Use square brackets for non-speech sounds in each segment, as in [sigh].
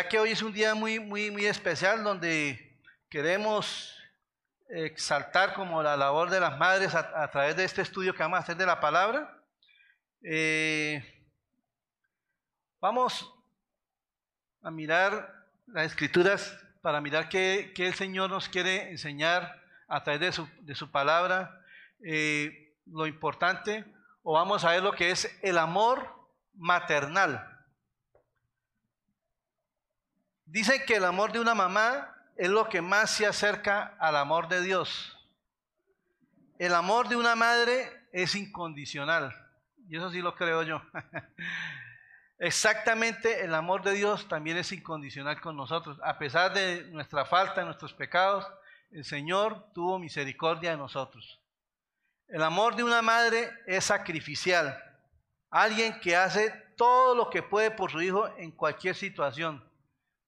Verdad que hoy es un día muy, muy, muy especial donde queremos exaltar como la labor de las madres a, través de este estudio que vamos a hacer de la palabra. Eh, vamos a mirar las escrituras para mirar qué, el Señor nos quiere enseñar a través de su, de su palabra, eh, lo importante, o vamos a ver lo que es el amor maternal. Dicen que el amor de una mamá es lo que más se acerca al amor de Dios. El amor de una madre es incondicional. Y eso sí lo creo yo. [laughs] Exactamente, el amor de Dios también es incondicional con nosotros. A pesar de nuestra falta, nuestros pecados, el Señor tuvo misericordia de nosotros. El amor de una madre es sacrificial. Alguien que hace todo lo que puede por su hijo en cualquier situación.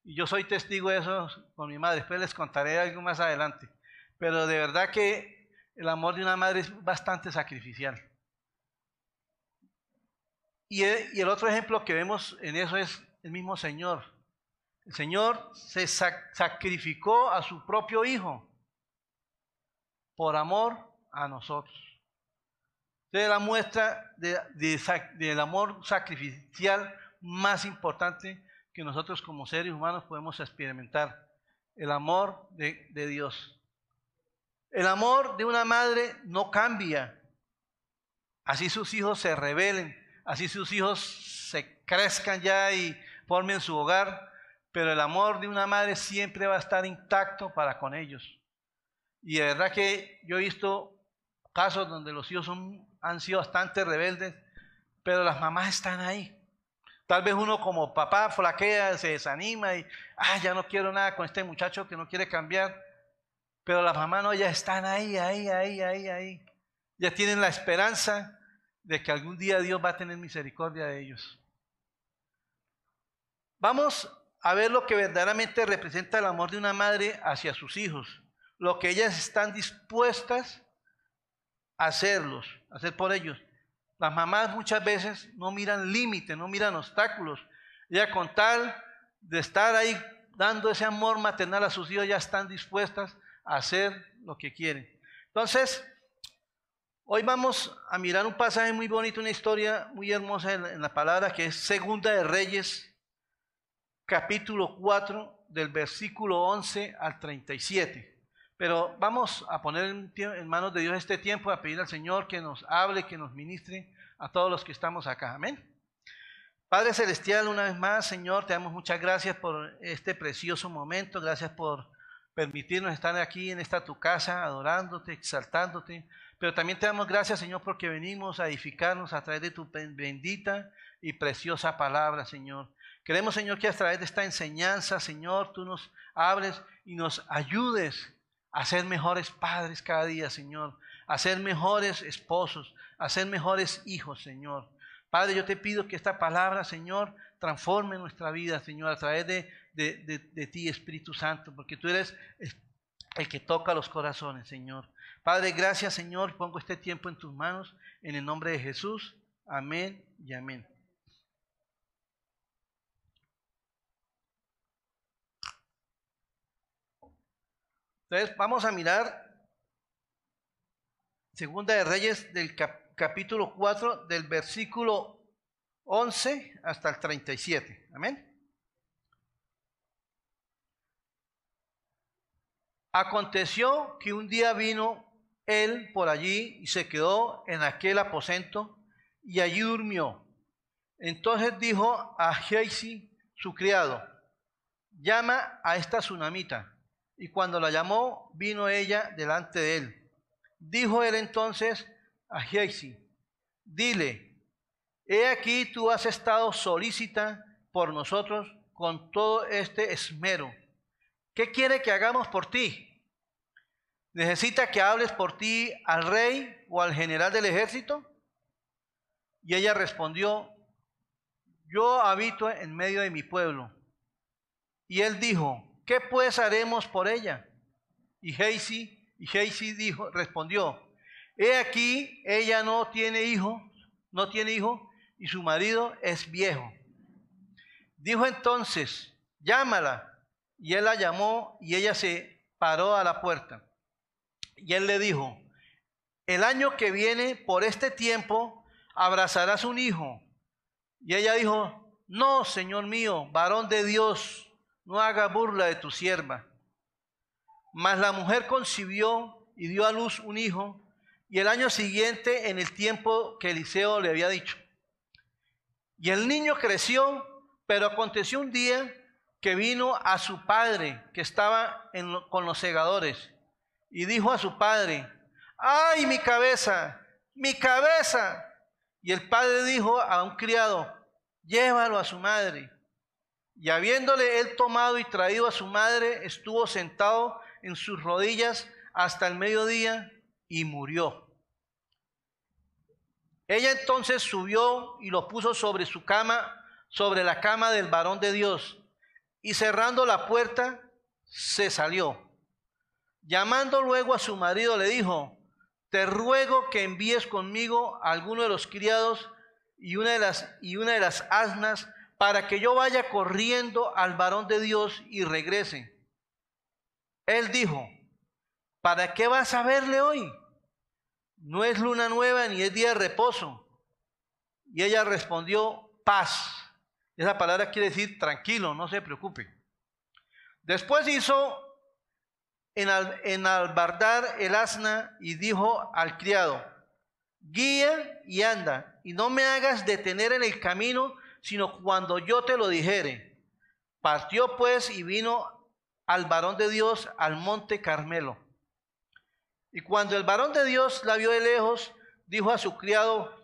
Y yo soy testigo de eso con mi madre. Después les contaré algo más adelante. Pero de verdad que el amor de una madre es bastante sacrificial. Y el, otro ejemplo que vemos en eso es el mismo Señor. El Señor se sacrificó a su propio Hijo por amor a nosotros. Es la muestra del amor sacrificial más importante que nosotros como seres humanos podemos experimentar. El amor de, Dios. El amor de una madre no cambia. Así sus hijos se rebelen, así sus hijos se crezcan ya y formen su hogar, pero el amor de una madre siempre va a estar intacto para con ellos. Y de verdad que yo he visto casos donde los hijos han sido bastante rebeldes, pero las mamás están ahí. Tal vez uno como papá flaquea, se desanima y, ah, ya no quiero nada con este muchacho que no quiere cambiar. Pero las mamás no, ya están ahí, ahí, ahí, ahí, ahí. Ya tienen la esperanza de que algún día Dios va a tener misericordia de ellos. Vamos a ver lo que verdaderamente representa el amor de una madre hacia sus hijos, lo que ellas están dispuestas a hacerlos, a hacer por ellos. Las mamás muchas veces no miran límites, no miran obstáculos. Ya con tal de estar ahí dando ese amor maternal a sus hijos, ya están dispuestas a hacer lo que quieren. Entonces, hoy vamos a mirar un pasaje muy bonito, una historia muy hermosa en, la palabra que es Segunda de Reyes, capítulo 4, del versículo 11 al 37. Pero vamos a poner en, manos de Dios este tiempo, a pedir al Señor que nos hable, que nos ministre a todos los que estamos acá. Amén. Padre Celestial, una vez más, Señor, te damos muchas gracias por este precioso momento. Gracias por permitirnos estar aquí en esta tu casa, adorándote, exaltándote. Pero también te damos gracias, Señor, porque venimos a edificarnos a través de tu bendita y preciosa palabra, Señor. Queremos, Señor, que a través de esta enseñanza, Señor, tú nos hables y nos ayudes a ser mejores padres cada día, Señor, a ser mejores esposos, a ser mejores hijos, Señor. Padre, yo te pido que esta palabra, Señor, transforme nuestra vida, Señor, a través de, de, ti, Espíritu Santo, porque tú eres el que toca los corazones, Señor. Padre, gracias, Señor. Pongo este tiempo en tus manos, en el nombre de Jesús. Amén y amén. Entonces, vamos a mirar Segunda de Reyes del capítulo 4, del versículo 11 hasta el 37. Amén. Aconteció que un día vino él por allí y se quedó en aquel aposento y allí durmió. Entonces dijo a Geisi, su criado, llama a esta tsunamita. Y cuando la llamó, vino ella delante de él. Dijo él entonces a Geisi, dile, he aquí tú has estado solícita por nosotros con todo este esmero. ¿Qué quiere que hagamos por ti? ¿Necesita que hables por ti al rey o al general del ejército? Y ella respondió, yo habito en medio de mi pueblo. Y él dijo, ¿qué pues haremos por ella? Y Heisi, y dijo, respondió, he aquí, ella no tiene hijo, no tiene hijo, y su marido es viejo. Dijo entonces llámala. Y él la llamó y ella se paró a la puerta. Y él le dijo, el año que viene, por este tiempo, abrazarás un hijo. Y ella dijo, no, Señor mío, varón de Dios, no haga burla de tu sierva. Mas la mujer concibió y dio a luz un hijo, y el año siguiente, en el tiempo que Eliseo le había dicho. Y el niño creció, pero aconteció un día que vino a su padre, que estaba con los segadores, y dijo a su padre, ¡ay, mi cabeza! ¡Mi cabeza! Y el padre dijo a un criado, llévalo a su madre. Y habiéndole él tomado y traído a su madre, estuvo sentado en sus rodillas hasta el mediodía y murió. Ella entonces subió y lo puso sobre su cama, sobre la cama del varón de Dios, y cerrando la puerta, se salió. Llamando luego a su marido, le dijo, te ruego que envíes conmigo a alguno de los criados y una de las, y una de las asnas para que yo vaya corriendo al varón de Dios y regrese. Él dijo, ¿para qué vas a verle hoy? No es luna nueva ni es día de reposo. Y ella respondió, paz. Esa palabra quiere decir tranquilo, no se preocupe. Después hizo en, albardar el asna y dijo al criado, guía y anda, y no me hagas detener en el camino sino cuando yo te lo dijere. Partió pues y vino al varón de Dios al monte Carmelo. Y cuando el varón de Dios la vio de lejos, dijo a su criado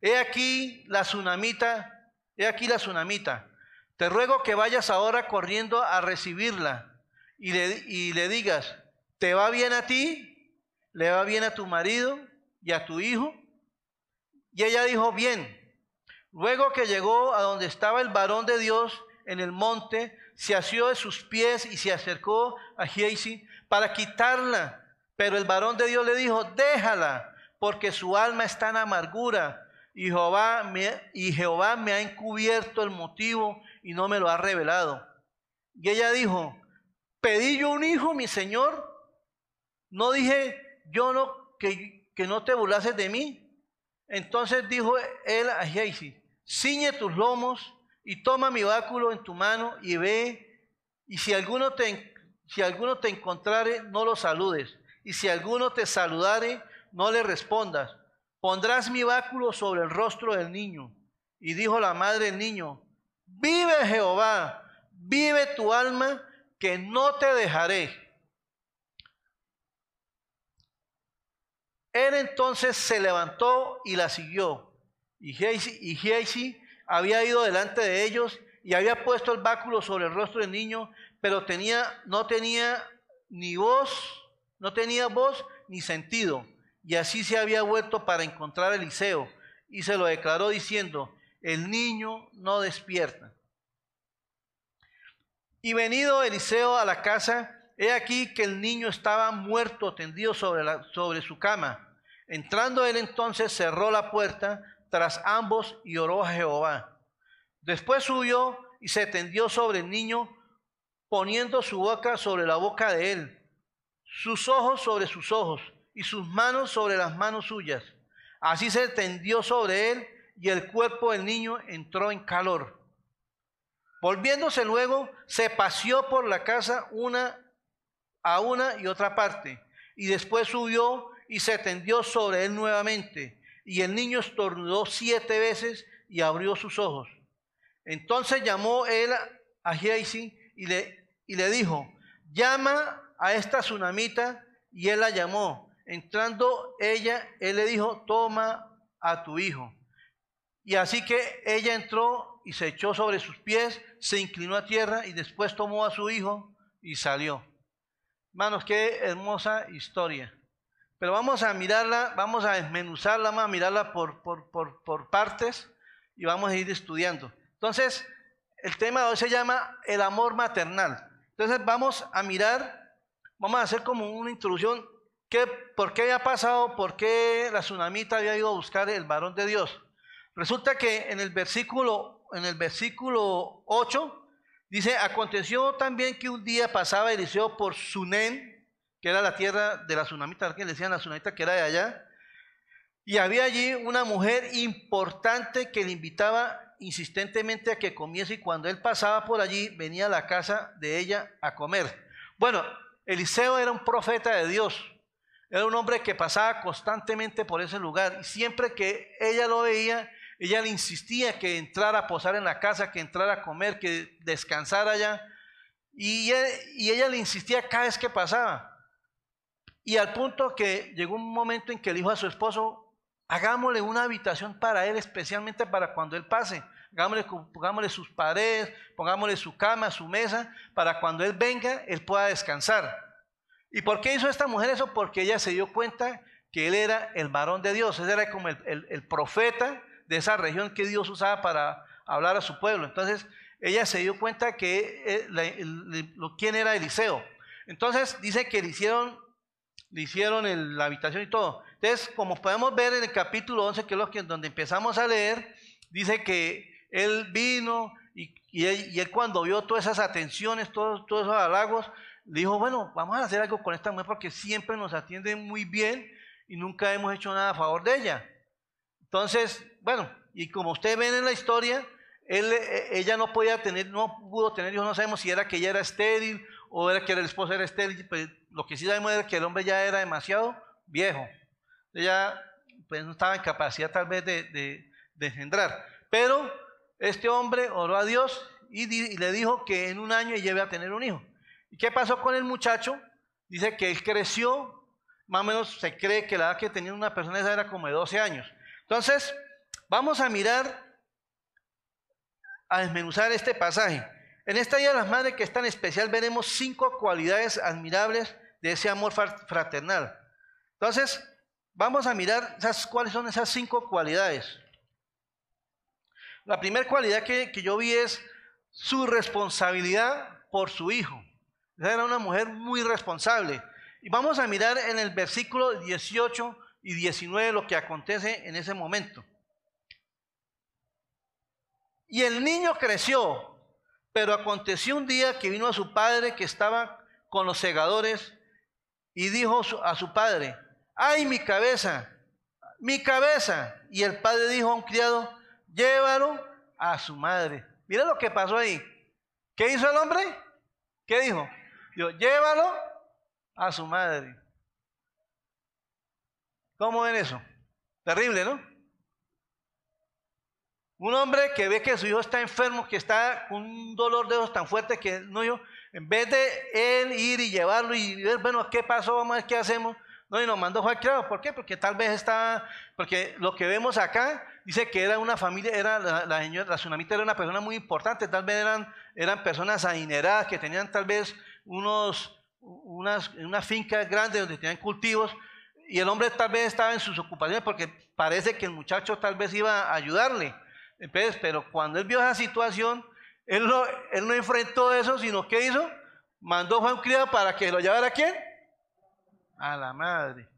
he aquí la tsunamita, he aquí la tsunamita. Te ruego que vayas ahora corriendo a recibirla y le digas, ¿te va bien a ti? ¿Le va bien a tu marido y a tu hijo? Y ella dijo, bien. Luego que llegó a donde estaba el varón de Dios en el monte, se asió de sus pies y se acercó a Giesi para quitarla. Pero el varón de Dios le dijo, déjala, porque su alma está en amargura y Jehová me, y me ha encubierto el motivo y no me lo ha revelado. Y ella dijo, pedí yo un hijo, mi señor. No dije yo no que, que no te burlases de mí. Entonces dijo él a Giesi, ciñe tus lomos y toma mi báculo en tu mano y ve, y si alguno te, si alguno te encontrare, no lo saludes, y si alguno te saludare, no le respondas. Pondrás mi báculo sobre el rostro del niño. Y dijo la madre del niño, vive Jehová, vive tu alma, que no te dejaré. Él entonces se levantó y la siguió. Y Geisi, había ido delante de ellos y había puesto el báculo sobre el rostro del niño, pero tenía, no tenía ni voz, no tenía voz ni sentido. Y así se había vuelto para encontrar a Eliseo y se lo declaró diciendo, el niño no despierta. Y venido Eliseo a la casa, he aquí que el niño estaba muerto tendido sobre, sobre su cama. Entrando él entonces cerró la puerta tras ambos y oró a Jehová. Después subió y se tendió sobre el niño, poniendo su boca sobre la boca de él, sus ojos sobre sus ojos y sus manos sobre las manos suyas. Así se tendió sobre él y el cuerpo del niño entró en calor. Volviéndose luego, se paseó por la casa una a una y otra parte, y después subió y se tendió sobre él nuevamente y el niño estornudó siete veces y abrió sus ojos. Entonces llamó él a Geisi y le, y le dijo, llama a esta tsunamita, y él la llamó. Entrando ella, él le dijo, toma a tu hijo. Y así que ella entró y se echó sobre sus pies, se inclinó a tierra y después tomó a su hijo y salió. Hermanos, qué hermosa historia. Pero vamos a mirarla, vamos a desmenuzarla, vamos a mirarla por, partes y vamos a ir estudiando. Entonces, el tema de hoy se llama el amor maternal. Entonces vamos a mirar, vamos a hacer como una introducción, ¿qué, ¿por qué había pasado? ¿Por qué la tsunamita había ido a buscar el varón de Dios? Resulta que en el versículo, en el versículo 8 Dice, aconteció también que un día pasaba Eliseo por Sunén, que era la tierra de la tsunamita, que le decían la tsunamita que era de allá, y había allí una mujer importante que le invitaba insistentemente a que comiese y cuando él pasaba por allí venía a la casa de ella a comer. Bueno, Eliseo era un profeta de Dios, era un hombre que pasaba constantemente por ese lugar y siempre que ella lo veía, ella le insistía que entrara a posar en la casa, que entrara a comer, que descansara allá. Y, y ella le insistía cada vez que pasaba. Y al punto que llegó un momento en que le dijo a su esposo, hagámosle una habitación para él, especialmente para cuando él pase. Hagámosle, pongámosle sus paredes, pongámosle su cama, su mesa, para cuando él venga, él pueda descansar. ¿Y por qué hizo esta mujer eso? Porque ella se dio cuenta que él era el varón de Dios, él era como el, profeta de esa región que Dios usaba para hablar a su pueblo. Entonces, ella se dio cuenta que eh, quién era Eliseo. Entonces, dice que le hicieron, le hicieron la habitación y todo. Entonces, como podemos ver en el capítulo 11, que es lo que, donde empezamos a leer, dice que él vino y, él, cuando vio todas esas atenciones, todos, todos esos halagos, dijo, bueno, vamos a hacer algo con esta mujer porque siempre nos atiende muy bien y nunca hemos hecho nada a favor de ella. Entonces, bueno, y como ustedes ven en la historia, él, e, ella no podía tener, no pudo tener hijos, no sabemos si era que ella era estéril o era que el esposo era estéril, pues lo que sí sabemos es que el hombre ya era demasiado viejo. Ella pues no estaba en capacidad tal vez de, de, engendrar. Pero este hombre oró a Dios y, y, le dijo que en un año iba a tener un hijo. ¿Y qué pasó con el muchacho? Dice que él creció, más o menos se cree que la edad que tenía una persona esa era como de 12 años. Entonces, vamos a mirar, a desmenuzar este pasaje. En esta Día de las Madres que es tan especial veremos cinco cualidades admirables de ese amor fraternal. Entonces, vamos a mirar cuáles son esas cinco cualidades. La primera cualidad que, yo vi es su responsabilidad por su hijo. Era una mujer muy responsable. Y vamos a mirar en el versículo 18 y 19 lo que acontece en ese momento. Y el niño creció, pero aconteció un día que vino a su padre que estaba con los segadores y dijo a su padre, ay mi cabeza, mi cabeza. Y el padre dijo a un criado, llévalo a su madre. Mira lo que pasó ahí. ¿Qué hizo el hombre? ¿Qué dijo? Dijo, llévalo a su madre. ¿Cómo ven eso? Terrible, ¿no? Un hombre que ve que su hijo está enfermo, que está con un dolor de ojos tan fuerte que no yo, en vez de él ir y llevarlo y ver, bueno, ¿qué pasó? Vamos a ver qué hacemos. No, y nos mandó Juan Claro. ¿Por qué? Porque tal vez está, porque lo que vemos acá dice que era una familia, era la, la señora, la tsunamita era una persona muy importante, tal vez eran, eran personas adineradas que tenían tal vez unos, unas, una finca grande donde tenían cultivos y el hombre tal vez estaba en sus ocupaciones porque parece que el muchacho tal vez iba a ayudarle. Pero cuando él vio esa situación, él no, enfrentó eso, sino que hizo, mandó a un criado para que lo llevara a quién? A la madre.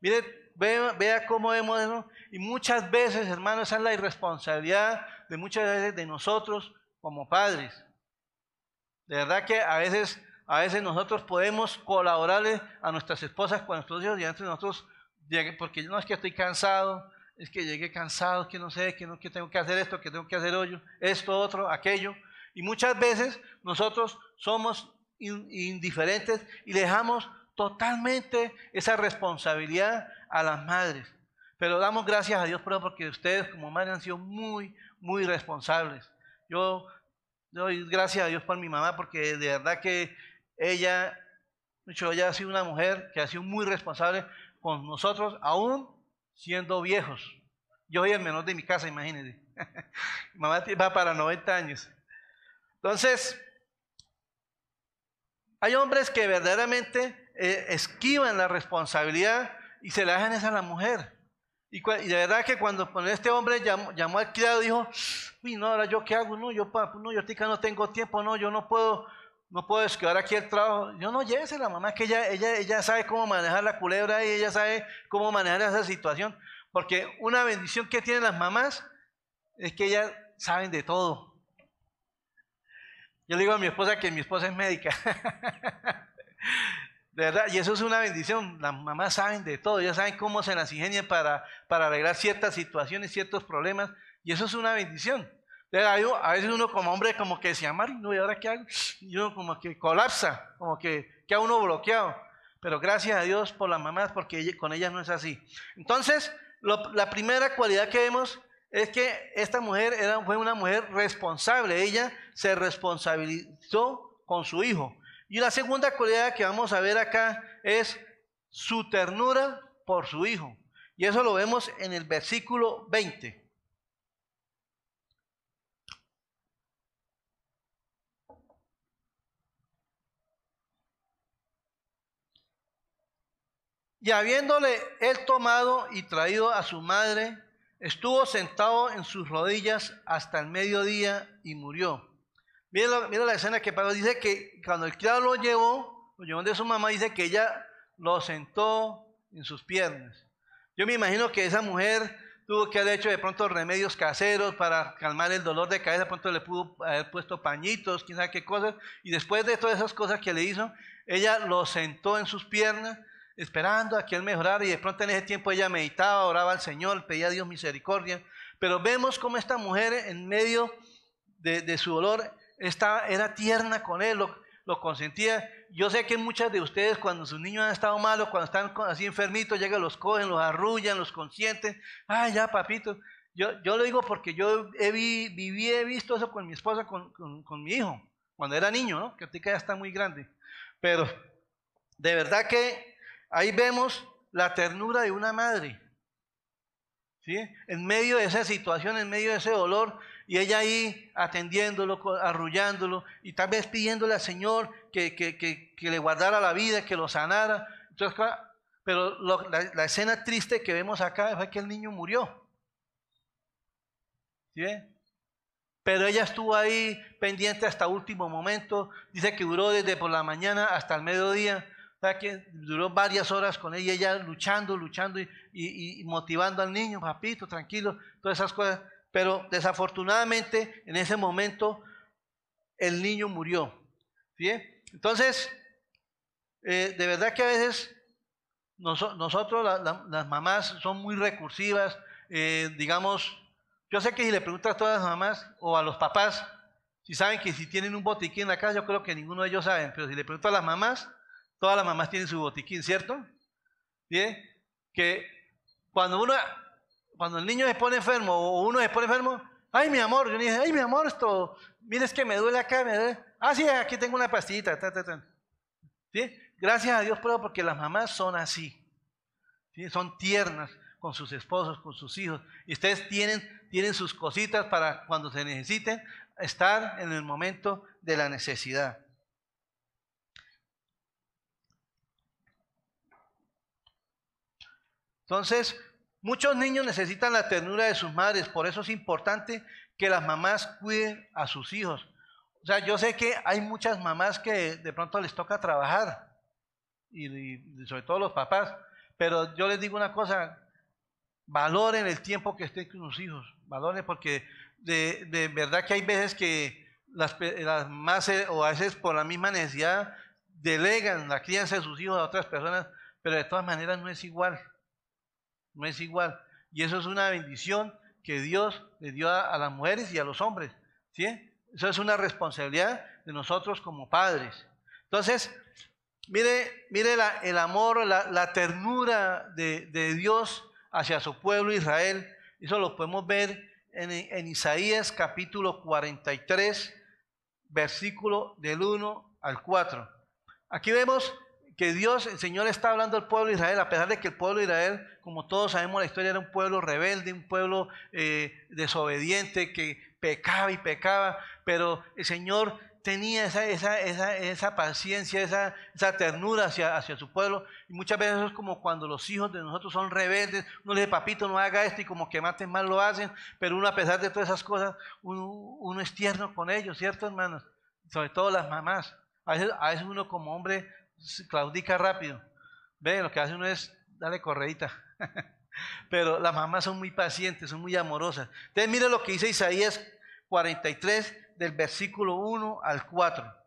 Mire, vea, cómo vemos eso. Y muchas veces, hermanos, esa es la irresponsabilidad de muchas veces de nosotros como padres. De verdad que a veces a veces nosotros podemos colaborarle a nuestras esposas con nuestros hijos y antes nosotros, porque no es que estoy cansado, es que llegué cansado, que no sé, que, tengo que hacer esto, que tengo que hacer hoyo, esto, otro, aquello. Y muchas veces nosotros somos indiferentes y dejamos totalmente esa responsabilidad a las madres. Pero damos gracias a Dios porque ustedes como madres han sido muy, muy responsables. Yo doy gracias a Dios por mi mamá porque de verdad que ella, ella ha sido una mujer que ha sido muy responsable con nosotros, aún siendo viejos. Yo soy el menor de mi casa, imagínense. [laughs] mamá va para 90 años. Entonces, hay hombres que verdaderamente eh, esquivan la responsabilidad y se la dejan esa a la mujer. Y, de verdad que cuando, este hombre llamó, al criado dijo, uy, no, ahora yo qué hago, no, yo, no, yo tica no tengo tiempo, no, yo no puedo, no puedo esquivar aquí el trabajo. Yo no llévese la mamá, que ella, ella, ella sabe cómo manejar la culebra y ella sabe cómo manejar esa situación. Porque una bendición que tienen las mamás es que ellas saben de todo. Yo le digo a mi esposa que mi esposa es médica. [laughs] De verdad, y eso es una bendición. Las mamás saben de todo, ya saben cómo se las ingenian para, para arreglar ciertas situaciones, ciertos problemas, y eso es una bendición. A veces uno como hombre como que se llama, no, ¿y ahora qué hago? Y uno como que colapsa, como que queda uno bloqueado. Pero gracias a Dios por las mamás, porque con ellas no es así. Entonces, la primera cualidad que vemos es que esta mujer era, fue una mujer responsable. Ella se responsabilizó con su hijo. Y la segunda cualidad que vamos a ver acá es su ternura por su hijo. Y eso lo vemos en el versículo 20. Y habiéndole él tomado y traído a su madre, estuvo sentado en sus rodillas hasta el mediodía y murió. Mira, la escena que pasó. Dice que cuando el criado lo llevó, lo llevó de su mamá, dice que ella lo sentó en sus piernas. Yo me imagino que esa mujer tuvo que haber hecho de pronto remedios caseros para calmar el dolor de cabeza, de pronto le pudo haber puesto pañitos, quién sabe qué cosas, y después de todas esas cosas que le hizo, ella lo sentó en sus piernas esperando a que Él mejorara y de pronto en ese tiempo ella meditaba, oraba al Señor, pedía a Dios misericordia. Pero vemos cómo esta mujer en medio de, su dolor estaba, era tierna con Él, lo, consentía. Yo sé que muchas de ustedes cuando sus niños han estado malos, cuando están así enfermitos, llegan, los cogen, los arrullan, los consienten. Ah, ya, papito. Yo, yo lo digo porque yo he, viví, he visto eso con mi esposa, con, con, mi hijo, cuando era niño, ¿no? que ahorita ya está muy grande. Pero de verdad que Ahí vemos la ternura de una madre. ¿sí? En medio de esa situación, en medio de ese dolor, y ella ahí atendiéndolo, arrullándolo, y tal vez pidiéndole al Señor que, que, le guardara la vida, que lo sanara. Entonces, pero la, escena triste que vemos acá fue que el niño murió. ¿Sí? Pero ella estuvo ahí pendiente hasta último momento. Dice que duró desde por la mañana hasta el mediodía que duró varias horas con ella, ella luchando, luchando y, motivando al niño, papito, tranquilo, todas esas cosas. Pero desafortunadamente en ese momento el niño murió. ¿sí? Entonces, eh, de verdad que a veces nosotros, las mamás, son muy recursivas. Eh, digamos, yo sé que si le preguntas a todas las mamás o a los papás, si saben que si tienen un botiquín en la casa, yo creo que ninguno de ellos saben, pero si le pregunto a las mamás, Todas las mamás tienen su botiquín, ¿cierto? Que cuando uno, cuando el niño se pone enfermo o uno se pone enfermo, ay mi amor, yo dije, ay mi amor, esto, mira es que me duele acá, me duele. Ah, sí, aquí tengo una pastillita. Gracias a Dios, pero porque las mamás son así. ¿Sí? Son tiernas con sus esposos, con sus hijos. Y ustedes tienen, tienen sus cositas para cuando se necesiten estar en el momento de la necesidad. Entonces, muchos niños necesitan la ternura de sus madres, por eso es importante que las mamás cuiden a sus hijos. O sea, yo sé que hay muchas mamás que de pronto les toca trabajar, y, sobre todo los papás, pero yo les digo una cosa, valoren el tiempo que estén con sus hijos, valoren porque de, verdad que hay veces que las, las más, o a veces por la misma necesidad, delegan la crianza de sus hijos a otras personas, pero de todas maneras no es igual no es igual. Y eso es una bendición que Dios le dio a, las mujeres y a los hombres. ¿sí? Eso es una responsabilidad de nosotros como padres. Entonces, mire, mire el amor, la, ternura de, Dios hacia su pueblo Israel. Eso lo podemos ver en, en Isaías capítulo 43, versículo del 1 al 4. Aquí vemos que Dios, el Señor está hablando al pueblo de Israel, a pesar de que el pueblo de Israel, como todos sabemos la historia, era un pueblo rebelde, un pueblo eh, desobediente, que pecaba y pecaba, pero el Señor tenía esa, esa, esa, esa paciencia, esa, ternura hacia, hacia, su pueblo. Y muchas veces es como cuando los hijos de nosotros son rebeldes, uno le dice, papito, no haga esto, y como que maten mal lo hacen, pero uno a pesar de todas esas cosas, uno, es tierno con ellos, ¿cierto, hermanos? Sobre todo las mamás. A veces uno como hombre claudica rápido. Ve, lo que hace uno es darle correita. [laughs] Pero las mamás son muy pacientes, son muy amorosas. Entonces, mire lo que dice Isaías 43, del versículo 1 al 4.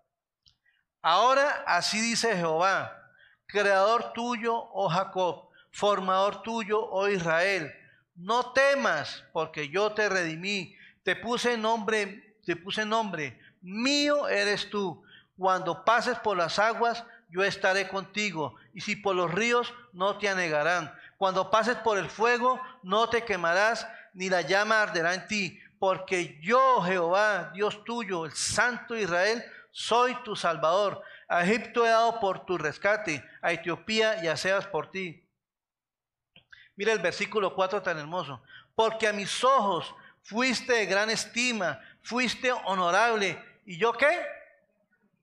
Ahora así dice Jehová, creador tuyo, oh Jacob, formador tuyo, oh Israel. No temas, porque yo te redimí, te puse nombre, te puse nombre, mío eres tú. Cuando pases por las aguas, yo estaré contigo, y si por los ríos, no te anegarán. Cuando pases por el fuego, no te quemarás, ni la llama arderá en ti, porque yo, Jehová, Dios tuyo, el Santo Israel, soy tu Salvador. A Egipto he dado por tu rescate, a Etiopía y a Sebas por ti. Mira el versículo 4 tan hermoso. Porque a mis ojos fuiste de gran estima, fuiste honorable. ¿Y yo qué?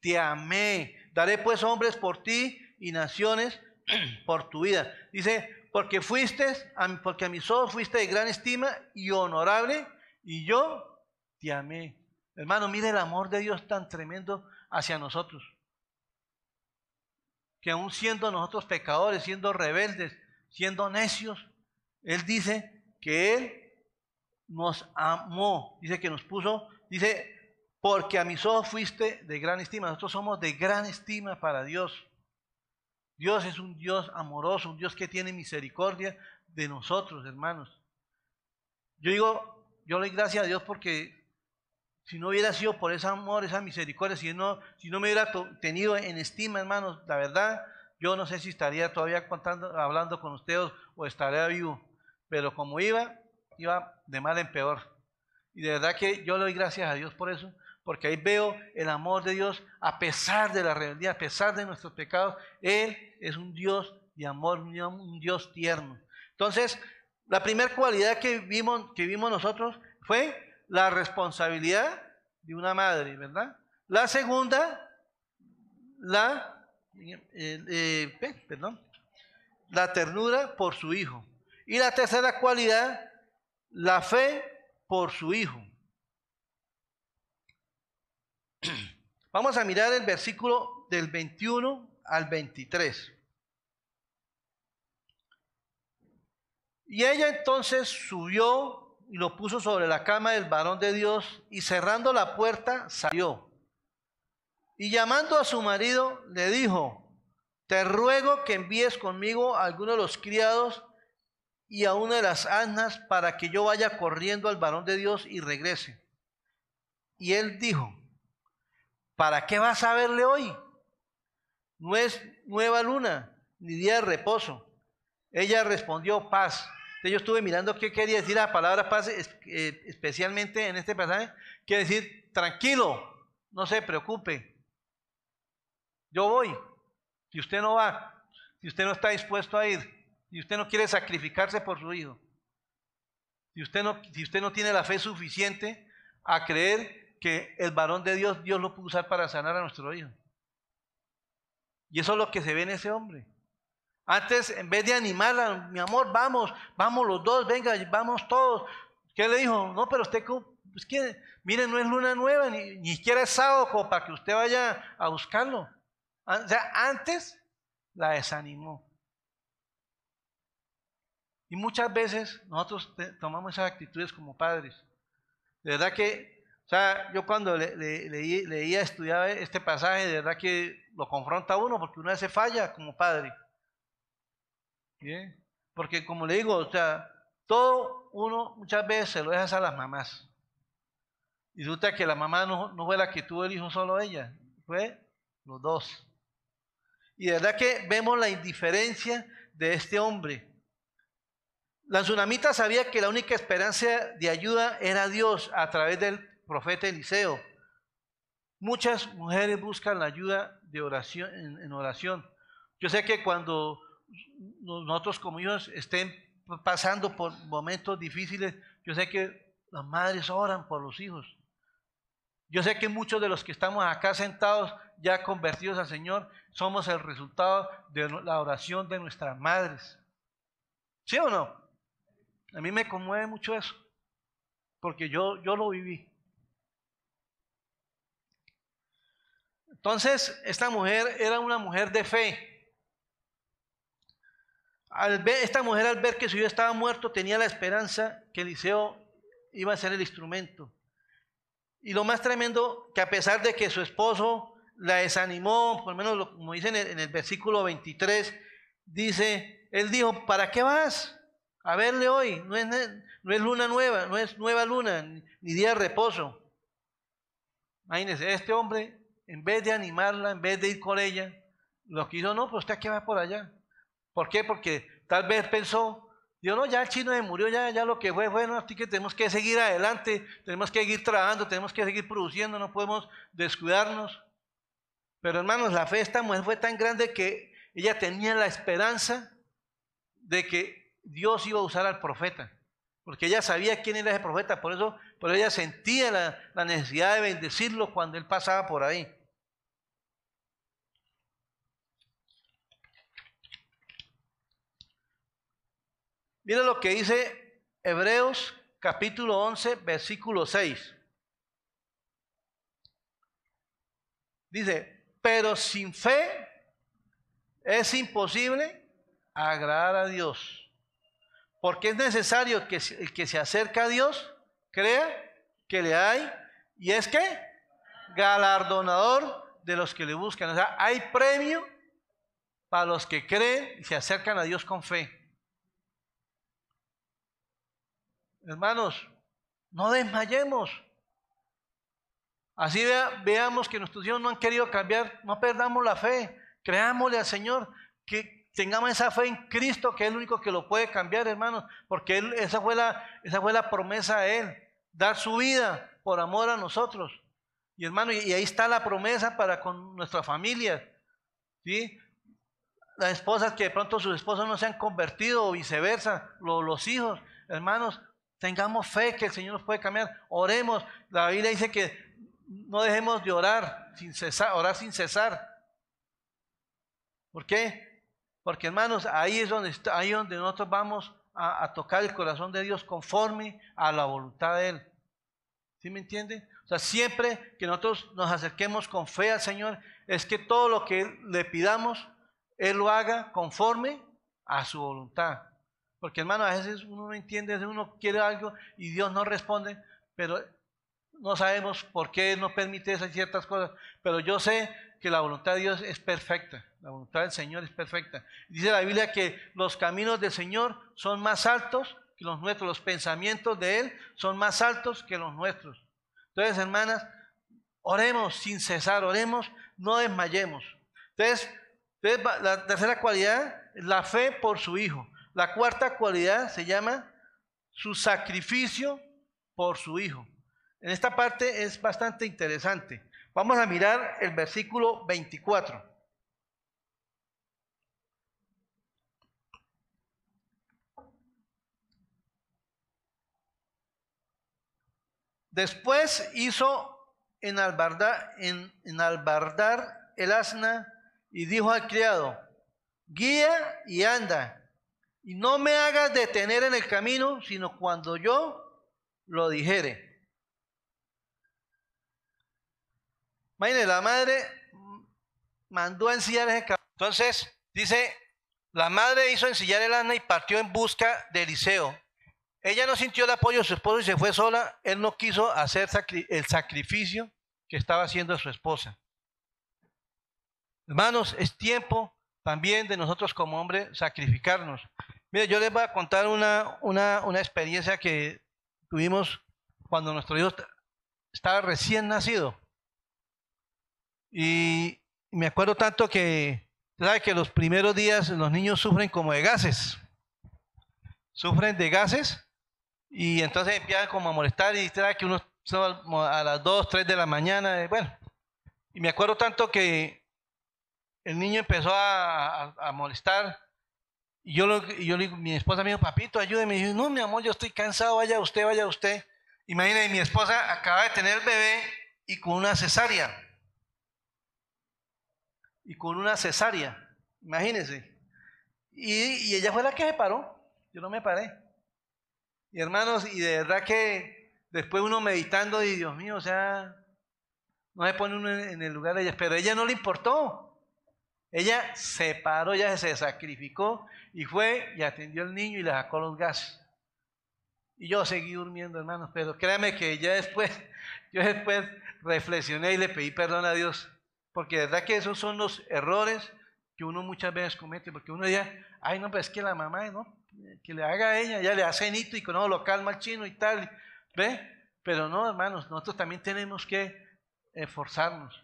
Te amé. Daré pues hombres por ti y naciones [clears throat] por tu vida. Dice, porque fuiste, porque a mis ojos fuiste de gran estima y honorable, y yo te amé. Hermano, mire el amor de Dios tan tremendo hacia nosotros. Que aún siendo nosotros pecadores, siendo rebeldes, siendo necios, Él dice que Él nos amó. Dice que nos puso, dice, porque a mis ojos fuiste de gran estima. Nosotros somos de gran estima para Dios. Dios es un Dios amoroso, un Dios que tiene misericordia de nosotros, hermanos. Yo digo, yo le doy gracias a Dios porque si no hubiera sido por ese amor, esa misericordia, si no, si no me hubiera tenido en estima, hermanos, la verdad, yo no sé si estaría todavía contando, hablando con ustedes o estaría vivo. Pero como iba, iba de mal en peor. Y de verdad que yo le doy gracias a Dios por eso, porque ahí veo el amor de Dios a pesar de la rebeldía, a pesar de nuestros pecados. Él es un Dios de amor, un Dios tierno. Entonces, la primera cualidad que vimos, que vimos nosotros fue la responsabilidad de una madre, ¿verdad? La segunda, la, eh, eh, perdón, la ternura por su hijo. Y la tercera cualidad, la fe por su hijo. [clears throat] Vamos a mirar el versículo del 21 al 23. Y ella entonces subió y lo puso sobre la cama del varón de Dios y cerrando la puerta salió. Y llamando a su marido le dijo, te ruego que envíes conmigo a alguno de los criados y a una de las asnas para que yo vaya corriendo al varón de Dios y regrese. Y él dijo, ¿para qué vas a verle hoy? No es nueva luna, ni día de reposo. Ella respondió, paz yo estuve mirando qué quería decir la palabra paz, eh, especialmente en este pasaje. Quiere decir, tranquilo, no se preocupe. Yo voy. Si usted no va, si usted no está dispuesto a ir, si usted no quiere sacrificarse por su hijo, si usted no, si usted no tiene la fe suficiente a creer que el varón de Dios, Dios lo puede usar para sanar a nuestro hijo. Y eso es lo que se ve en ese hombre. Antes, en vez de animarla, mi amor, vamos, vamos los dos, venga, vamos todos. ¿Qué le dijo? No, pero usted, pues que, mire, no es luna nueva, ni, ni siquiera es sábado para que usted vaya a buscarlo. O sea, antes la desanimó. Y muchas veces nosotros tomamos esas actitudes como padres. De verdad que, o sea, yo cuando le, leía, estudiaba este pasaje, de verdad que lo confronta uno porque uno se falla como padre. Porque como le digo, o sea, todo uno muchas veces se lo deja a las mamás. Y resulta que la mamá no, no fue la que tuvo el hijo solo ella, fue los dos. Y de verdad que vemos la indiferencia de este hombre. La tsunamita sabía que la única esperanza de ayuda era Dios a través del profeta Eliseo. Muchas mujeres buscan la ayuda de oración, en oración. Yo sé que cuando nosotros como hijos estén pasando por momentos difíciles, yo sé que las madres oran por los hijos. Yo sé que muchos de los que estamos acá sentados, ya convertidos al Señor, somos el resultado de la oración de nuestras madres. ¿Sí o no? A mí me conmueve mucho eso, porque yo, yo lo viví. Entonces, esta mujer era una mujer de fe esta mujer al ver que su hijo estaba muerto tenía la esperanza que Eliseo iba a ser el instrumento. Y lo más tremendo, que a pesar de que su esposo la desanimó, por lo menos como dice en el, en el versículo 23, dice, él dijo, ¿para qué vas? A verle hoy, no es, no es luna nueva, no es nueva luna, ni día de reposo. Imagínense, este hombre, en vez de animarla, en vez de ir con ella, lo que hizo, no, pues usted qué va por allá. ¿Por qué? Porque tal vez pensó, Dios no, ya el chino se murió, ya, ya lo que fue, bueno, así que tenemos que seguir adelante, tenemos que seguir trabajando, tenemos que seguir produciendo, no podemos descuidarnos. Pero hermanos, la fe de esta mujer fue tan grande que ella tenía la esperanza de que Dios iba a usar al profeta, porque ella sabía quién era ese profeta, por eso, por ella sentía la, la necesidad de bendecirlo cuando él pasaba por ahí. Mira lo que dice Hebreos capítulo 11, versículo 6. Dice, pero sin fe es imposible agradar a Dios. Porque es necesario que el que se acerca a Dios crea que le hay y es que galardonador de los que le buscan. O sea, hay premio para los que creen y se acercan a Dios con fe. Hermanos, no desmayemos. Así veamos que nuestros hijos no han querido cambiar, no perdamos la fe. Creámosle al Señor que tengamos esa fe en Cristo, que es el único que lo puede cambiar, hermanos, porque esa, fue la, esa fue la promesa de Él, dar su vida por amor a nosotros. Y hermano, y, ahí está la promesa para con nuestra familia. ¿sí? Las esposas que de pronto sus esposos no se han convertido o viceversa, los hijos, hermanos, Tengamos fe que el Señor nos puede cambiar. Oremos. La Biblia dice que no dejemos de orar sin cesar, orar sin cesar. ¿Por qué? Porque hermanos, ahí es donde, ahí donde nosotros vamos a, a, tocar el corazón de Dios conforme a la voluntad de Él. ¿Sí me entiende? O sea, siempre que nosotros nos acerquemos con fe al Señor, es que todo lo que le pidamos, Él lo haga conforme a su voluntad. Porque hermano, a veces uno no entiende, uno quiere algo y Dios no responde, pero no sabemos por qué no permite esas ciertas cosas. Pero yo sé que la voluntad de Dios es perfecta, la voluntad del Señor es perfecta. Dice la Biblia que los caminos del Señor son más altos que los nuestros, los pensamientos de Él son más altos que los nuestros. Entonces, hermanas, oremos sin cesar, oremos, no desmayemos. Entonces, la tercera cualidad, la fe por su Hijo. La cuarta cualidad se llama su sacrificio por su hijo. En esta parte es bastante interesante. Vamos a mirar el versículo 24. Después hizo en albardar, en, en albardar el asna y dijo al criado, guía y anda y no me hagas detener en el camino, sino cuando yo lo dijere. Imagínense, la madre mandó a ensillar ese caballo. Entonces, dice, la madre hizo ensillar el asna y partió en busca de Eliseo. Ella no sintió el apoyo de su esposo y se fue sola. Él no quiso hacer el sacrificio que estaba haciendo su esposa. Hermanos, es tiempo también de nosotros como hombres sacrificarnos. Mire, yo les voy a contar una, una, una experiencia que tuvimos cuando nuestro hijo estaba recién nacido. Y me acuerdo tanto que, ¿sabe que los primeros días los niños sufren como de gases? Sufren de gases y entonces empiezan como a molestar y sabe que uno a las 2, 3 de la mañana, bueno. Y me acuerdo tanto que el niño empezó a, a, molestar y yo, lo, yo le digo, mi esposa me dijo, papito, ayúdeme. Y yo, no, mi amor, yo estoy cansado, vaya usted, vaya usted. Imagínate, mi esposa acaba de tener bebé y con una cesárea. Y con una cesárea, imagínense. Y, ella fue la que se paró, yo no me paré. Y hermanos, y de verdad que después uno meditando, y Dios mío, o sea, no se pone uno en el lugar de ella, pero ella no le importó. Ella se paró, ella se sacrificó y fue y atendió al niño y le sacó los gases. Y yo seguí durmiendo, hermanos, pero créame que ya después, [laughs] yo después reflexioné y le pedí perdón a Dios, porque de verdad que esos son los errores que uno muchas veces comete, porque uno ya, ay no, pues es que la mamá, ¿no? Que le haga a ella, ya le hace nito y con no lo calma el chino y tal, ¿ve? Pero no, hermanos, nosotros también tenemos que esforzarnos,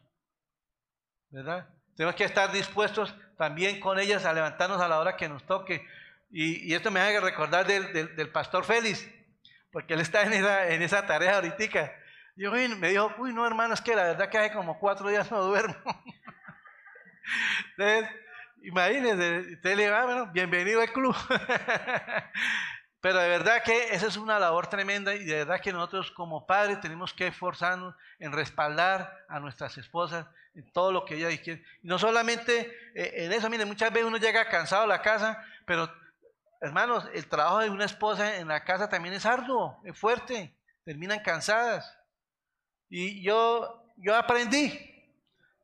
¿verdad? Tenemos que estar dispuestos también con ellas a levantarnos a la hora que nos toque. Y, esto me hace recordar del, del, pastor Félix, porque él está en esa, en esa tarea ahorita. Y me dijo, uy, no, hermano, es que la verdad que hace como cuatro días no duermo. [laughs] Entonces, imagínense, usted le va, bueno, bienvenido al club. [laughs] Pero de verdad que esa es una labor tremenda y de verdad que nosotros como padres tenemos que esforzarnos en respaldar a nuestras esposas en todo lo que ellas quieren. Y no solamente eh, en eso, miren, muchas veces uno llega cansado a la casa, pero hermanos, el trabajo de una esposa en la casa también es arduo, es fuerte, terminan cansadas. Y yo, yo aprendí,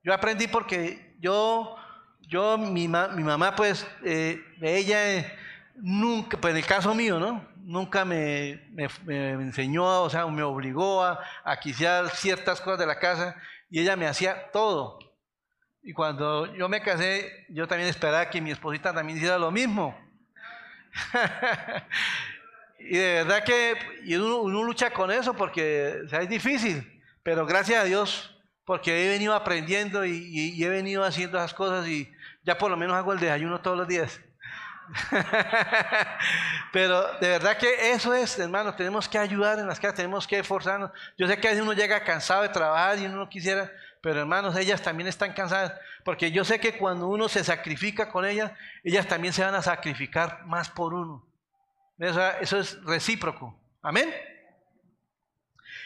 yo aprendí porque yo, yo mi, mi mamá, pues, eh, ella nunca, pues en el caso mío, ¿no? Nunca me, enseñó, o sea, me obligó a, a quiciar ciertas cosas de la casa y ella me hacía todo. Y cuando yo me casé, yo también esperaba que mi esposita también hiciera lo mismo. [laughs] y de verdad que uno, lucha con eso porque es difícil, pero gracias a Dios, porque he venido aprendiendo y, he venido haciendo esas cosas y ya por lo menos hago el desayuno todos los días. [laughs] Pero de verdad que eso es, hermanos, tenemos que ayudar en las casas, tenemos que esforzarnos. Yo sé que a veces uno llega cansado de trabajar y uno no quisiera, pero hermanos, ellas también están cansadas, porque yo sé que cuando uno se sacrifica con ellas, ellas también se van a sacrificar más por uno. Eso, eso es recíproco. Amén.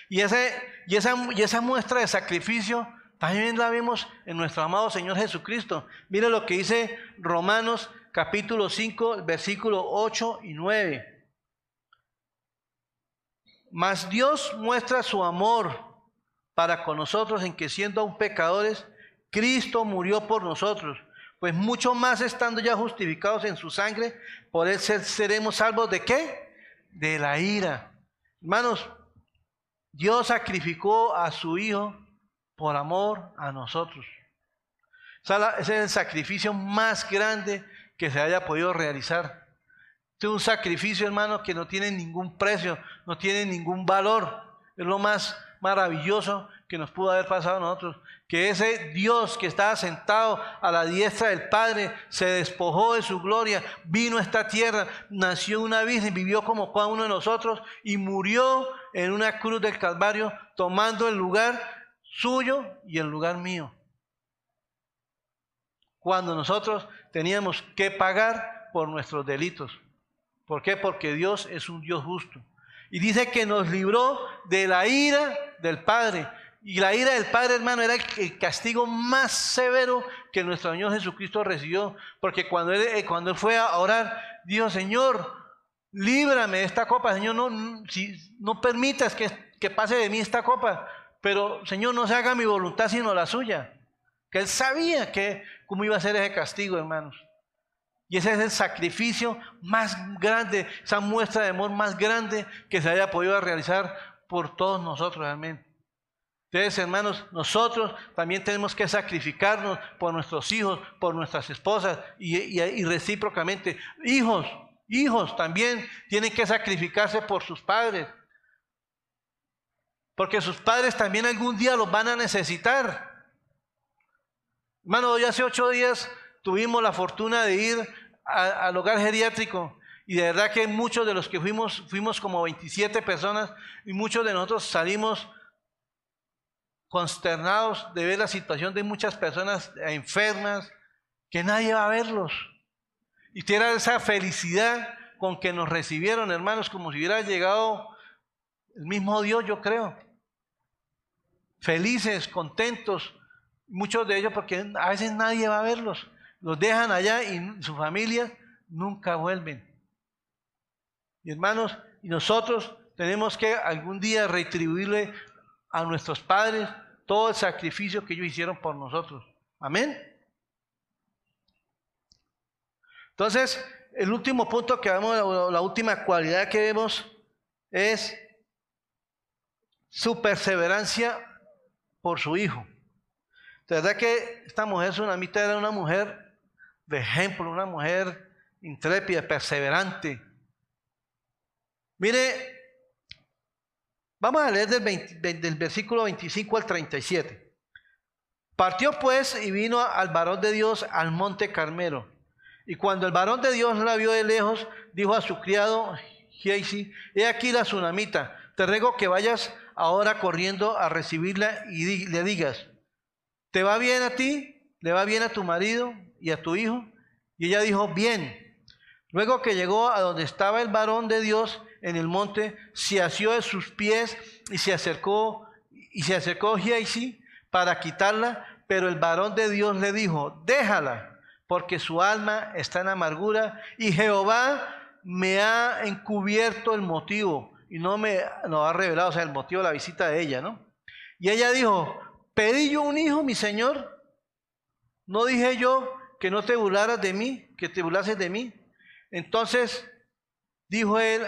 Y, y, esa, y esa muestra de sacrificio también la vemos en nuestro amado Señor Jesucristo. Mire lo que dice Romanos capítulo 5, versículo 8 y 9. Mas Dios muestra su amor para con nosotros en que siendo aún pecadores, Cristo murió por nosotros. Pues mucho más estando ya justificados en su sangre, por él seremos salvos de qué? De la ira. Hermanos, Dios sacrificó a su Hijo por amor a nosotros. Ese es el sacrificio más grande que se haya podido realizar. Este es un sacrificio, hermano, que no tiene ningún precio, no tiene ningún valor. Es lo más maravilloso que nos pudo haber pasado a nosotros. Que ese Dios que estaba sentado a la diestra del Padre se despojó de su gloria, vino a esta tierra, nació una virgen, vivió como cada uno de nosotros y murió en una cruz del Calvario, tomando el lugar suyo y el lugar mío cuando nosotros teníamos que pagar por nuestros delitos. ¿Por qué? Porque Dios es un Dios justo. Y dice que nos libró de la ira del Padre. Y la ira del Padre, hermano, era el castigo más severo que nuestro Señor Jesucristo recibió. Porque cuando él, eh, cuando él fue a orar, dijo, Señor, líbrame de esta copa. Señor, no, si, no permitas que, que pase de mí esta copa. Pero, Señor, no se haga mi voluntad sino la suya. Que él sabía que cómo iba a ser ese castigo, hermanos. Y ese es el sacrificio más grande, esa muestra de amor más grande que se haya podido realizar por todos nosotros, amén. Entonces, hermanos, nosotros también tenemos que sacrificarnos por nuestros hijos, por nuestras esposas y, y recíprocamente. Hijos, hijos también tienen que sacrificarse por sus padres. Porque sus padres también algún día los van a necesitar. Hermano, hoy hace ocho días tuvimos la fortuna de ir al hogar geriátrico y de verdad que muchos de los que fuimos, fuimos como 27 personas y muchos de nosotros salimos consternados de ver la situación de muchas personas enfermas, que nadie va a verlos. Y era esa felicidad con que nos recibieron, hermanos, como si hubiera llegado el mismo Dios, yo creo. Felices, contentos, Muchos de ellos porque a veces nadie va a verlos. Los dejan allá y su familia nunca vuelven. Hermanos, y nosotros tenemos que algún día retribuirle a nuestros padres todo el sacrificio que ellos hicieron por nosotros. Amén. Entonces, el último punto que vemos, la última cualidad que vemos es su perseverancia por su hijo. De verdad que esta mujer tsunamita era una mujer de ejemplo, una mujer intrépida, perseverante. Mire, vamos a leer del, versículo 25 al 37. Partió pues y vino al varón de Dios al monte Carmelo. Y cuando el varón de Dios la vio de lejos, dijo a su criado Giesi, he aquí la tsunamita, te ruego que vayas ahora corriendo a recibirla y le digas, ¿te va bien a ti? ¿Le va bien a tu marido y a tu hijo? Y ella dijo, bien. Luego que llegó a donde estaba el varón de Dios en el monte, se asió de sus pies y se acercó, y se acercó Giesi para quitarla, pero el varón de Dios le dijo, déjala, porque su alma está en amargura y Jehová me ha encubierto el motivo y no me no ha revelado, o sea, el motivo de la visita de ella, ¿no? Y ella dijo, pedí yo un hijo, mi señor. No dije yo que no te burlaras de mí, que te burlases de mí. Entonces dijo él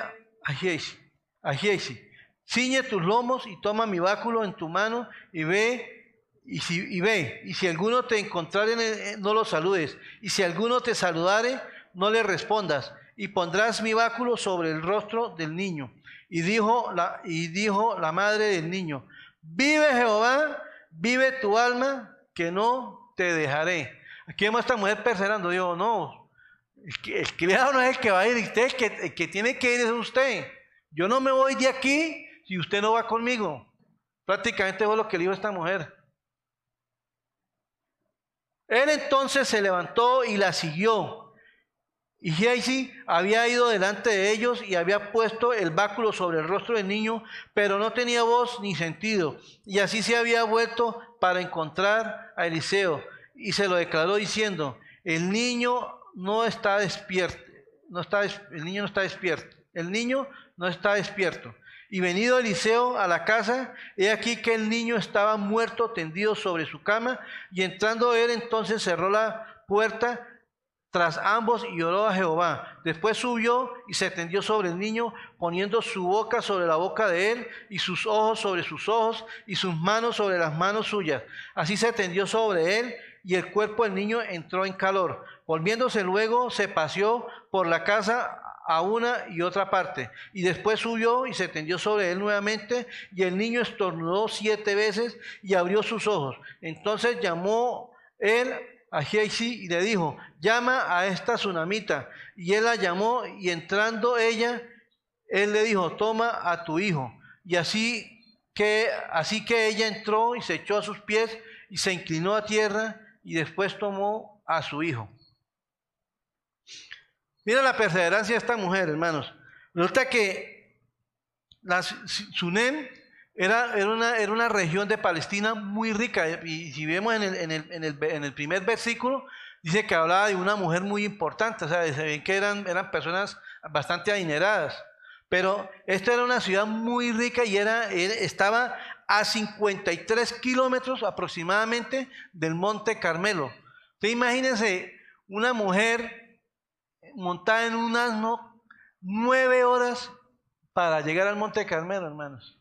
a Giesi, a Giesi, ciñe tus lomos y toma mi báculo en tu mano y ve y, si, ve, y si alguno te encontrare, eh, no lo saludes. Y si alguno te saludare, no le respondas. Y pondrás mi báculo sobre el rostro del niño. Y dijo la, y dijo la madre del niño, vive Jehová, vive tu alma, que no te dejaré. Aquí vemos a esta mujer perseverando. Digo, no, el, criado no es el que va a ir, usted, el que, el que tiene que ir es usted. Yo no me voy de aquí si usted no va conmigo. Prácticamente fue lo que le dijo esta mujer. Él entonces se levantó y la siguió. Y Geisi había ido delante de ellos y había puesto el báculo sobre el rostro del niño, pero no tenía voz ni sentido. Y así se había vuelto para encontrar a Eliseo y se lo declaró diciendo, el niño no está despierto, no está, el niño no está despierto, el niño no está despierto. Y venido Eliseo a la casa, he aquí que el niño estaba muerto tendido sobre su cama, y entrando él entonces cerró la puerta tras ambos y oró a Jehová. Después subió y se tendió sobre el niño, poniendo su boca sobre la boca de él, y sus ojos sobre sus ojos, y sus manos sobre las manos suyas. Así se tendió sobre él, y el cuerpo del niño entró en calor. Volviéndose luego, se paseó por la casa a una y otra parte. Y después subió y se tendió sobre él nuevamente, y el niño estornudó siete veces y abrió sus ojos. Entonces llamó él a Geisi y le dijo, llama a esta tsunamita. Y él la llamó, y entrando ella, él le dijo, toma a tu hijo. Y así que, así que ella entró y se echó a sus pies y se inclinó a tierra, y después tomó a su hijo. Mira la perseverancia de esta mujer, hermanos. Resulta que la Sunem era, una, región de Palestina muy rica. Y si vemos en el, primer versículo, dice que hablaba de una mujer muy importante. O sea, se ven que eran, personas bastante adineradas. Pero esta era una ciudad muy rica y estaba a 53 kilómetros aproximadamente del Monte Carmelo. Entonces imagínense una mujer montada en un asno nueve horas para llegar al Monte Carmelo, hermanos.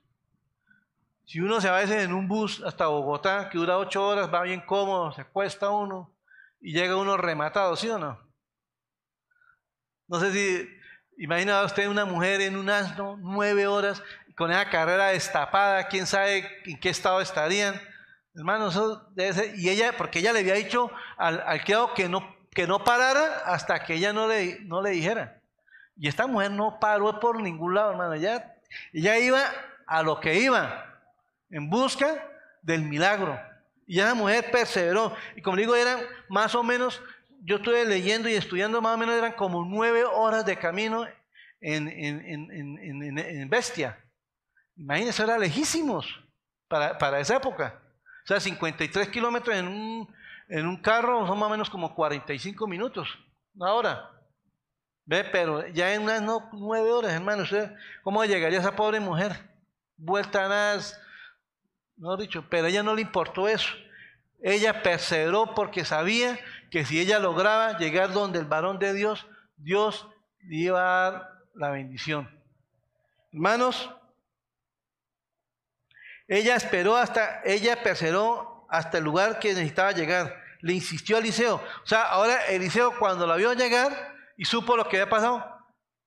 Si uno se va a veces en un bus hasta Bogotá, que dura ocho horas, va bien cómodo, se acuesta uno y llega uno rematado, ¿sí o no? No sé si imagina usted una mujer en un asno nueve horas con esa carrera destapada, quién sabe en qué estado estarían. Hermanos, y ella, porque ella le había dicho al, criado que no que no parara hasta que ella no le, no le dijera. Y esta mujer no paró por ningún lado, hermano. Ella, ella iba a lo que iba, en busca del milagro. Y esa mujer perseveró. Y como digo, eran más o menos, yo estuve leyendo y estudiando, más o menos eran como nueve horas de camino en, en, Bestia. Imagínense, era lejísimos para, para esa época. O sea, 53 kilómetros en un, en un carro son más o menos como 45 minutos, una hora. ¿Ve? Pero ya en unas nueve horas, hermano, ¿usted cómo llegaría esa pobre mujer? Vuelta a nada, no dicho, pero a ella no le importó eso. Ella perseveró porque sabía que si ella lograba llegar donde el varón de Dios, Dios le iba a dar la bendición. Hermanos, Ella esperó hasta, ella perseveró hasta el lugar que necesitaba llegar. Le insistió a Eliseo. O sea, ahora Eliseo cuando la vio llegar y supo lo que había pasado,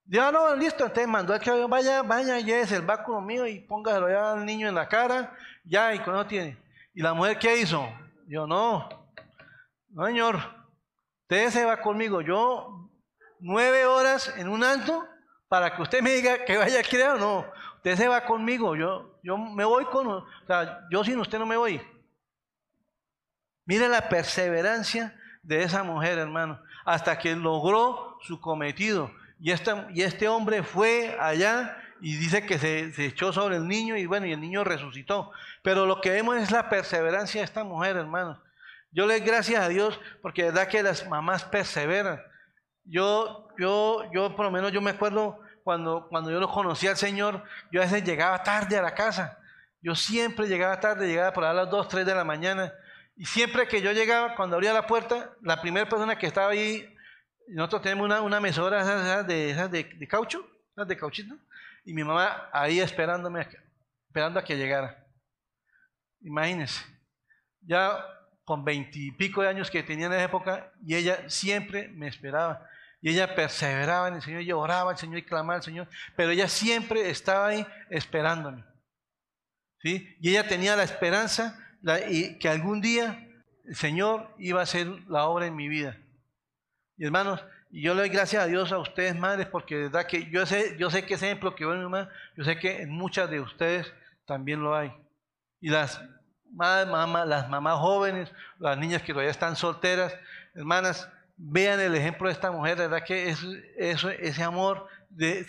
dijo, ah, no, listo, entonces mandó a que vaya, vaya, llévese el báculo mío y póngaselo ya al niño en la cara, ya, y con eso tiene. ¿Y la mujer qué hizo? Yo, no, no, señor, usted se va conmigo. Yo, nueve horas en un alto para que usted me diga que vaya a o no. Usted se va conmigo, yo, yo me voy con, o sea, yo sin usted no me voy. Mire la perseverancia de esa mujer, hermano, hasta que logró su cometido. Y, y este hombre fue allá y dice que se, echó sobre el niño y bueno, y el niño resucitó. Pero lo que vemos es la perseverancia de esta mujer, hermano. Yo le doy gracias a Dios porque de verdad que las mamás perseveran. Yo, yo, yo por lo menos yo me acuerdo cuando, cuando yo lo conocí al Señor, yo a veces llegaba tarde a la casa. Yo siempre llegaba tarde, llegaba por a las 2, 3 de la mañana. Y siempre que yo llegaba, cuando abría la puerta, la primera persona que estaba ahí, nosotros tenemos una, una mesora de, esas de, de caucho, de cauchito, y mi mamá ahí esperándome, esperando a que llegara. Imagínense, ya con veintipico de años que tenía en esa época, y ella siempre me esperaba. Y ella perseveraba en el Señor, y oraba al Señor y clamaba al Señor, pero ella siempre estaba ahí esperándome. ¿sí? Y ella tenía la esperanza y que algún día el Señor iba a hacer la obra en mi vida. Y hermanos, yo le doy gracias a Dios a ustedes, madres, porque verdad que yo sé, yo sé que ese ejemplo que veo mi mamá, yo sé que en muchas de ustedes también lo hay. Y las mamás jóvenes, las niñas que todavía están solteras, hermanas, vean el ejemplo de esta mujer, de verdad que ese amor de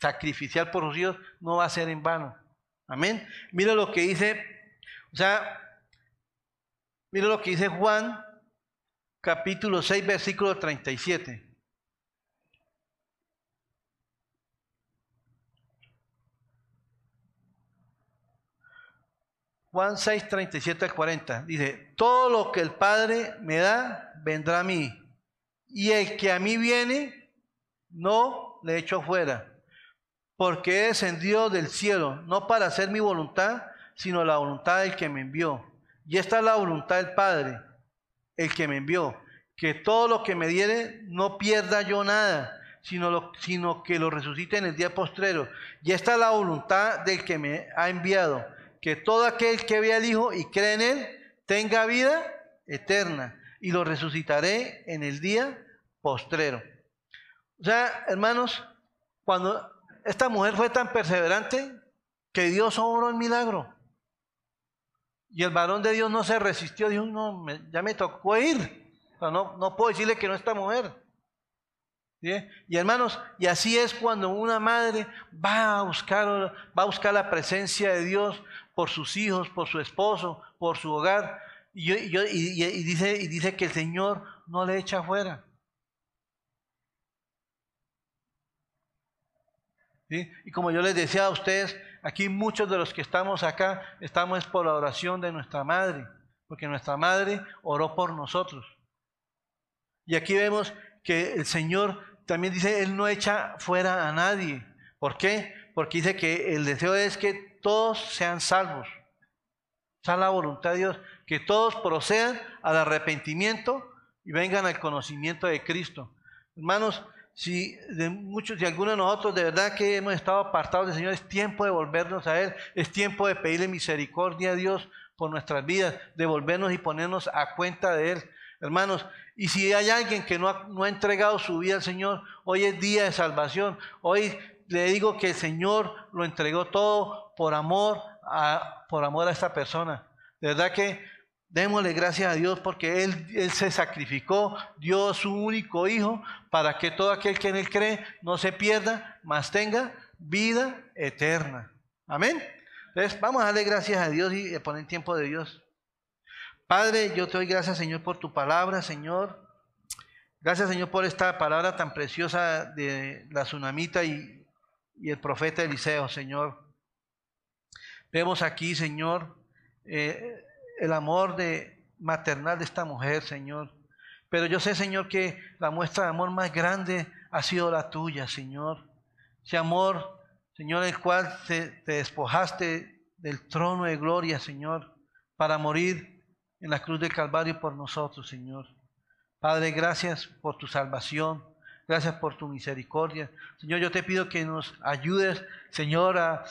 sacrificial por los hijos no va a ser en vano. Amén. Mira lo que dice, o sea, mira lo que dice Juan, capítulo 6, versículo 37. Juan 6, 37 al 40. Dice, todo lo que el Padre me da, vendrá a mí. Y el que a mí viene, no le echo fuera. Porque he descendido del cielo, no para hacer mi voluntad, sino la voluntad del que me envió. Y esta es la voluntad del Padre, el que me envió. Que todo lo que me diere, no pierda yo nada, sino, sino que lo resucite en el día postrero. Y esta es la voluntad del que me ha enviado que todo aquel que vea al Hijo y cree en Él tenga vida eterna y lo resucitaré en el día postrero. O sea, hermanos, cuando esta mujer fue tan perseverante que Dios obró el milagro. Y el varón de Dios no se resistió, dijo, no, ya me tocó ir. no, no puedo decirle que no esta mujer. Y hermanos, y así es cuando una madre va a buscar, va a buscar la presencia de Dios, por sus hijos, por su esposo, por su hogar. Y, dice, dice que el Señor no le echa afuera. Y como yo les decía a ustedes, aquí muchos de los que estamos acá estamos por la oración de nuestra madre, porque nuestra madre oró por nosotros. Y aquí vemos que el Señor también dice, Él no echa fuera a nadie. ¿Por qué? Porque dice que el deseo es que todos sean salvos. Esa es la voluntad de Dios, que todos procedan al arrepentimiento y vengan al conocimiento de Cristo. Hermanos, si de muchos, si algunos de nosotros de verdad que hemos estado apartados del Señor, es tiempo de volvernos a Él, es tiempo de pedirle misericordia a Dios por nuestras vidas, de volvernos y ponernos a cuenta de Él. Hermanos, y si hay alguien que no ha, no ha entregado su vida al Señor, hoy es día de salvación. Hoy le digo que el Señor lo entregó todo por amor a, por amor a esta persona. De verdad que démosle gracias a Dios porque él, él se sacrificó, dio su único hijo para que todo aquel que en Él cree no se pierda, mas tenga vida eterna. Amén. Entonces vamos a darle gracias a Dios y poner tiempo de Dios. Padre, yo te doy gracias Señor por tu palabra, Señor. Gracias Señor por esta palabra tan preciosa de la tsunamita y y el profeta Eliseo, Señor. Vemos aquí, Señor, eh, el amor de, maternal de esta mujer, Señor. Pero yo sé, Señor, que la muestra de amor más grande ha sido la tuya, Señor. Ese amor, Señor, el cual te, te despojaste del trono de gloria, Señor, para morir en la cruz del Calvario por nosotros, Señor. Padre, gracias por tu salvación. Gracias por tu misericordia. Señor, yo te pido que nos ayudes, Señor, a,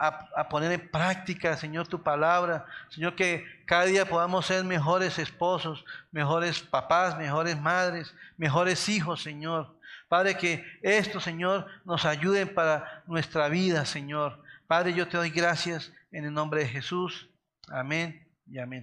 a, poner en práctica, Señor, tu palabra. Señor, que cada día podamos ser mejores esposos, mejores papás, mejores madres, mejores hijos, Señor. Padre, que esto, Señor, nos ayude para nuestra vida, Señor. Padre, yo te doy gracias en el nombre de Jesús. Amén y amén.